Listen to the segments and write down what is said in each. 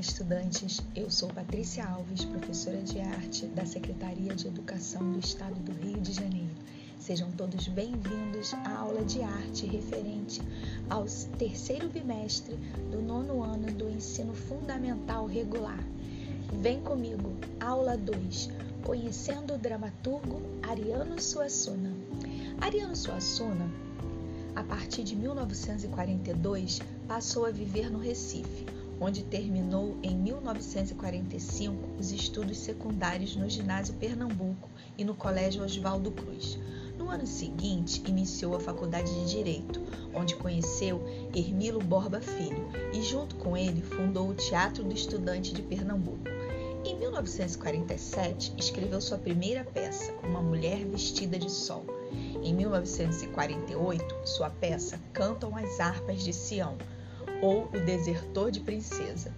estudantes! Eu sou Patrícia Alves, professora de arte da Secretaria de Educação do Estado do Rio de Janeiro. Sejam todos bem-vindos à aula de arte referente ao terceiro bimestre do nono ano do ensino fundamental regular. Vem comigo, aula 2, conhecendo o dramaturgo Ariano Suassuna. Ariano Suassuna, a partir de 1942, passou a viver no Recife onde terminou em 1945 os estudos secundários no Ginásio Pernambuco e no Colégio Oswaldo Cruz. No ano seguinte, iniciou a Faculdade de Direito, onde conheceu Hermilo Borba Filho e, junto com ele, fundou o Teatro do Estudante de Pernambuco. Em 1947, escreveu sua primeira peça, Uma Mulher Vestida de Sol. Em 1948, sua peça Cantam as Harpas de Sião, ou O Desertor de Princesa.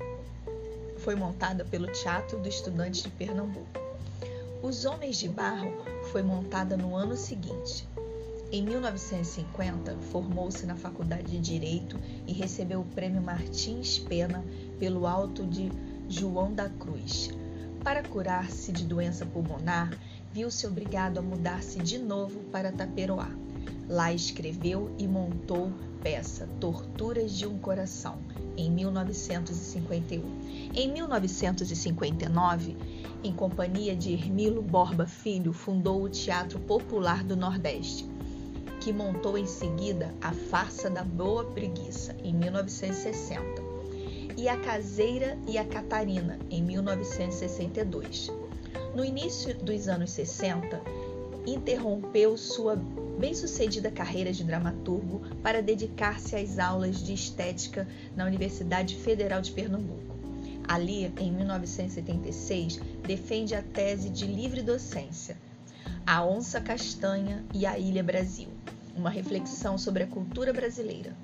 Foi montada pelo Teatro do Estudante de Pernambuco. Os Homens de Barro foi montada no ano seguinte. Em 1950, formou-se na Faculdade de Direito e recebeu o Prêmio Martins Pena pelo Alto de João da Cruz. Para curar-se de doença pulmonar, viu-se obrigado a mudar-se de novo para Taperoá. Lá escreveu e montou peça Torturas de um Coração, em 1951. Em 1959, em companhia de Hermilo Borba Filho, fundou o Teatro Popular do Nordeste, que montou em seguida a Farsa da Boa Preguiça, em 1960, e A Caseira e a Catarina, em 1962. No início dos anos 60, interrompeu sua bem-sucedida carreira de dramaturgo para dedicar-se às aulas de estética na Universidade Federal de Pernambuco. Ali, em 1976, defende a tese de livre docência, A Onça Castanha e a Ilha Brasil, uma reflexão sobre a cultura brasileira.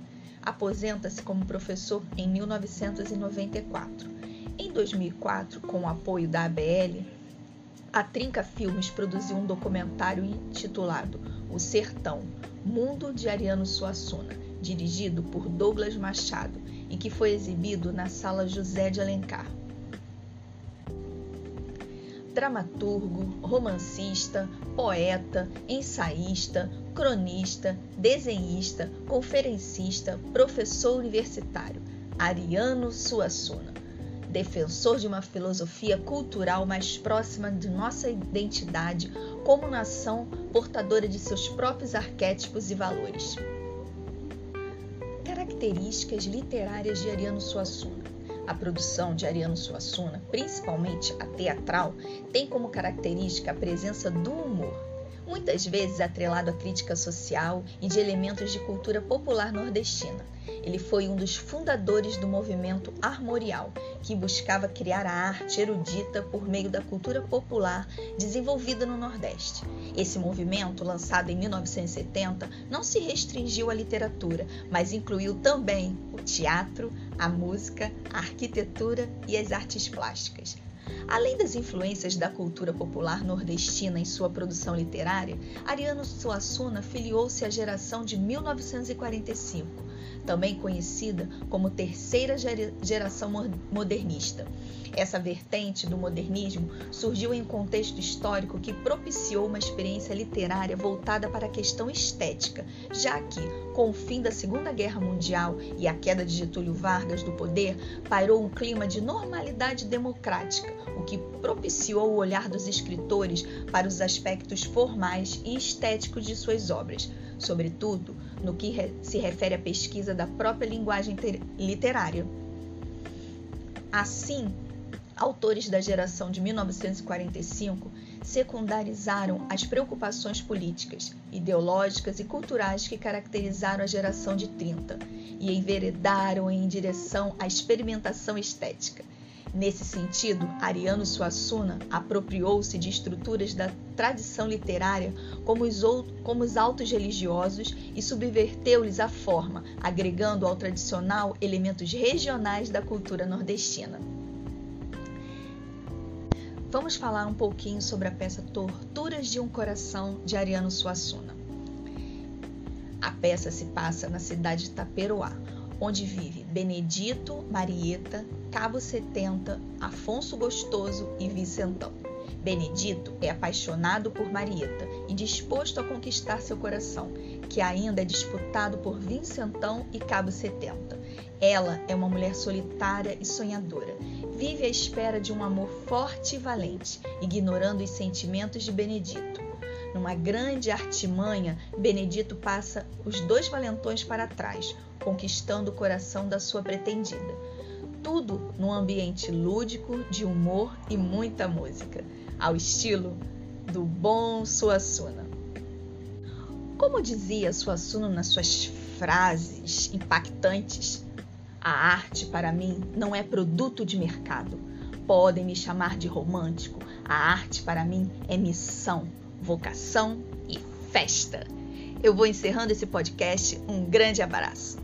Aposenta-se como professor em 1994. Em 2004, com o apoio da ABL, a Trinca Filmes produziu um documentário intitulado O Sertão, Mundo de Ariano Suassuna, dirigido por Douglas Machado e que foi exibido na Sala José de Alencar. Dramaturgo, romancista, poeta, ensaísta, cronista, desenhista, conferencista, professor universitário, Ariano Suassuna defensor de uma filosofia cultural mais próxima de nossa identidade como nação portadora de seus próprios arquétipos e valores. Características literárias de Ariano Suassuna. A produção de Ariano Suassuna, principalmente a teatral, tem como característica a presença do humor, muitas vezes atrelado à crítica social e de elementos de cultura popular nordestina ele foi um dos fundadores do movimento armorial, que buscava criar a arte erudita por meio da cultura popular desenvolvida no Nordeste. Esse movimento, lançado em 1970, não se restringiu à literatura, mas incluiu também o teatro, a música, a arquitetura e as artes plásticas. Além das influências da cultura popular nordestina em sua produção literária, Ariano Suassuna filiou-se à geração de 1945 também conhecida como terceira geração modernista. Essa vertente do modernismo surgiu em um contexto histórico que propiciou uma experiência literária voltada para a questão estética, já que, com o fim da Segunda Guerra Mundial e a queda de Getúlio Vargas do poder, pairou um clima de normalidade democrática, o que propiciou o olhar dos escritores para os aspectos formais e estéticos de suas obras, sobretudo no que se refere à pesquisa da própria linguagem literária. Assim, autores da geração de 1945 secundarizaram as preocupações políticas, ideológicas e culturais que caracterizaram a geração de 30 e enveredaram em direção à experimentação estética Nesse sentido, Ariano Suassuna apropriou-se de estruturas da tradição literária como os, como os autos religiosos e subverteu-lhes a forma, agregando ao tradicional elementos regionais da cultura nordestina. Vamos falar um pouquinho sobre a peça Torturas de um Coração de Ariano Suassuna. A peça se passa na cidade de Taperoá, onde vive Benedito, Marieta, Cabo 70, Afonso Gostoso e Vicentão. Benedito é apaixonado por Marieta e disposto a conquistar seu coração, que ainda é disputado por Vincentão e Cabo 70. Ela é uma mulher solitária e sonhadora. Vive à espera de um amor forte e valente, ignorando os sentimentos de Benedito. Numa grande artimanha, Benedito passa os dois valentões para trás, conquistando o coração da sua pretendida. Tudo num ambiente lúdico, de humor e muita música ao estilo do bom Suassuna. Como dizia Suassuna nas suas frases impactantes, a arte para mim não é produto de mercado. Podem me chamar de romântico. A arte para mim é missão, vocação e festa. Eu vou encerrando esse podcast. Um grande abraço.